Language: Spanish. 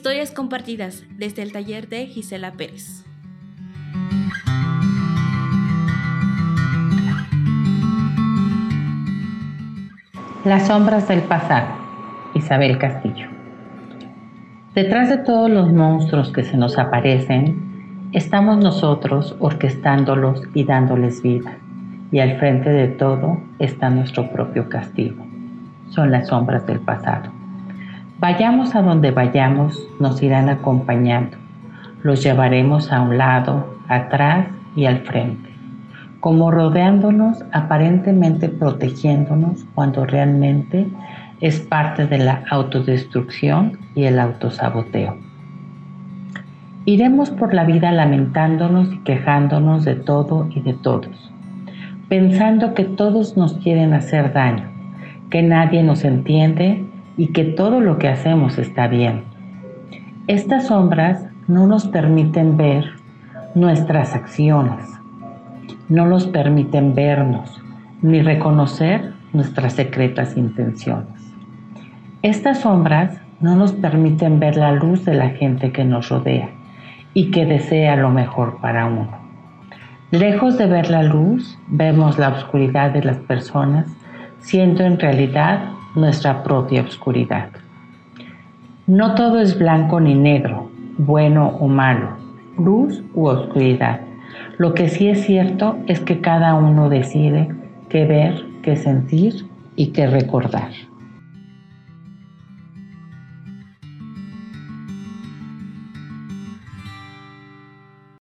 Historias compartidas desde el taller de Gisela Pérez. Las sombras del pasado. Isabel Castillo. Detrás de todos los monstruos que se nos aparecen, estamos nosotros orquestándolos y dándoles vida. Y al frente de todo está nuestro propio castigo. Son las sombras del pasado. Vayamos a donde vayamos, nos irán acompañando. Los llevaremos a un lado, atrás y al frente, como rodeándonos, aparentemente protegiéndonos, cuando realmente es parte de la autodestrucción y el autosaboteo. Iremos por la vida lamentándonos y quejándonos de todo y de todos, pensando que todos nos quieren hacer daño, que nadie nos entiende y que todo lo que hacemos está bien. Estas sombras no nos permiten ver nuestras acciones, no nos permiten vernos ni reconocer nuestras secretas intenciones. Estas sombras no nos permiten ver la luz de la gente que nos rodea y que desea lo mejor para uno. Lejos de ver la luz, vemos la oscuridad de las personas, siendo en realidad nuestra propia oscuridad. No todo es blanco ni negro, bueno o malo, luz u oscuridad. Lo que sí es cierto es que cada uno decide qué ver, qué sentir y qué recordar.